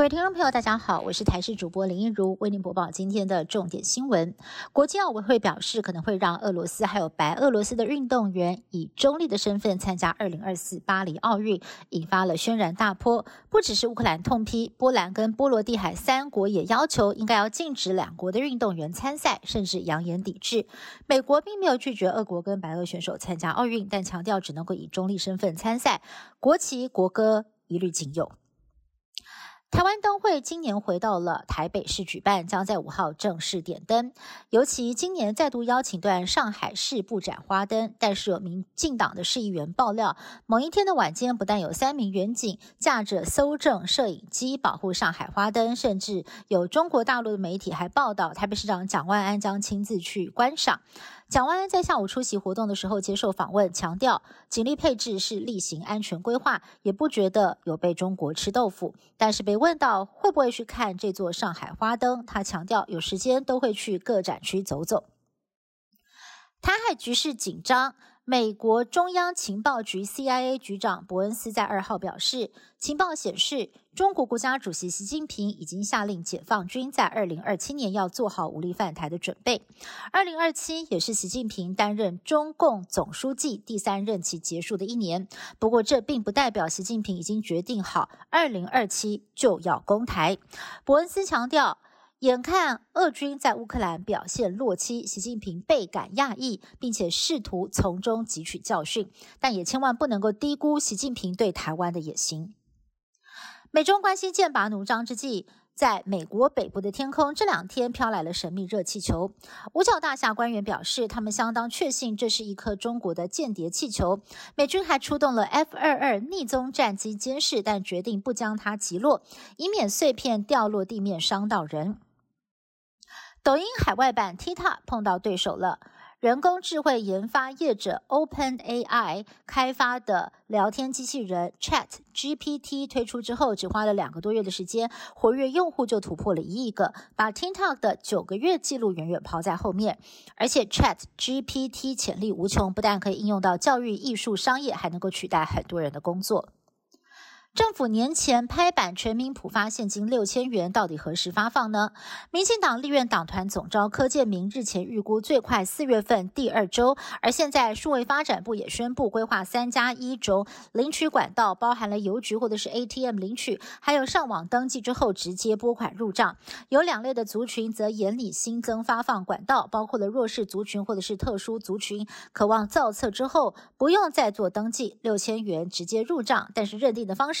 各位听众朋友，大家好，我是台视主播林一如，为您播报今天的重点新闻。国际奥委会表示，可能会让俄罗斯还有白俄罗斯的运动员以中立的身份参加二零二四巴黎奥运，引发了轩然大波。不只是乌克兰痛批，波兰跟波罗的海三国也要求应该要禁止两国的运动员参赛，甚至扬言抵制。美国并没有拒绝俄国跟白俄选手参加奥运，但强调只能够以中立身份参赛，国旗国歌一律禁用。台湾灯会今年回到了台北市举办，将在五号正式点灯。尤其今年再度邀请段上海市布展花灯，但是有民进党的市议员爆料，某一天的晚间，不但有三名远警驾着搜证摄影机保护上海花灯，甚至有中国大陆的媒体还报道，台北市长蒋万安将亲自去观赏。蒋万安在下午出席活动的时候接受访问，强调警力配置是例行安全规划，也不觉得有被中国吃豆腐。但是被问到会不会去看这座上海花灯，他强调有时间都会去各展区走走。台海局势紧张。美国中央情报局 （CIA） 局长伯恩斯在二号表示，情报显示，中国国家主席习近平已经下令解放军在二零二七年要做好武力犯台的准备。二零二七也是习近平担任中共总书记第三任期结束的一年。不过，这并不代表习近平已经决定好二零二七就要攻台。伯恩斯强调。眼看俄军在乌克兰表现弱期，习近平倍感讶异，并且试图从中汲取教训，但也千万不能够低估习近平对台湾的野心。美中关系剑拔弩张之际，在美国北部的天空，这两天飘来了神秘热气球。五角大厦官员表示，他们相当确信这是一颗中国的间谍气球。美军还出动了 F 二二逆踪战机监视，但决定不将它击落，以免碎片掉落地面伤到人。抖音海外版 TikTok 碰到对手了。人工智慧研发业者 OpenAI 开发的聊天机器人 Chat GPT 推出之后，只花了两个多月的时间，活跃用户就突破了一亿个，把 TikTok 的九个月记录远远抛在后面。而且 Chat GPT 潜力无穷，不但可以应用到教育、艺术、商业，还能够取代很多人的工作。政府年前拍板全民普发现金六千元，到底何时发放呢？民进党立院党团总召柯建明日前预估最快四月份第二周，而现在数位发展部也宣布规划三加一周领取管道，包含了邮局或者是 ATM 领取，还有上网登记之后直接拨款入账。有两类的族群则严厉新增发放管道，包括了弱势族群或者是特殊族群，渴望造册之后不用再做登记，六千元直接入账，但是认定的方式。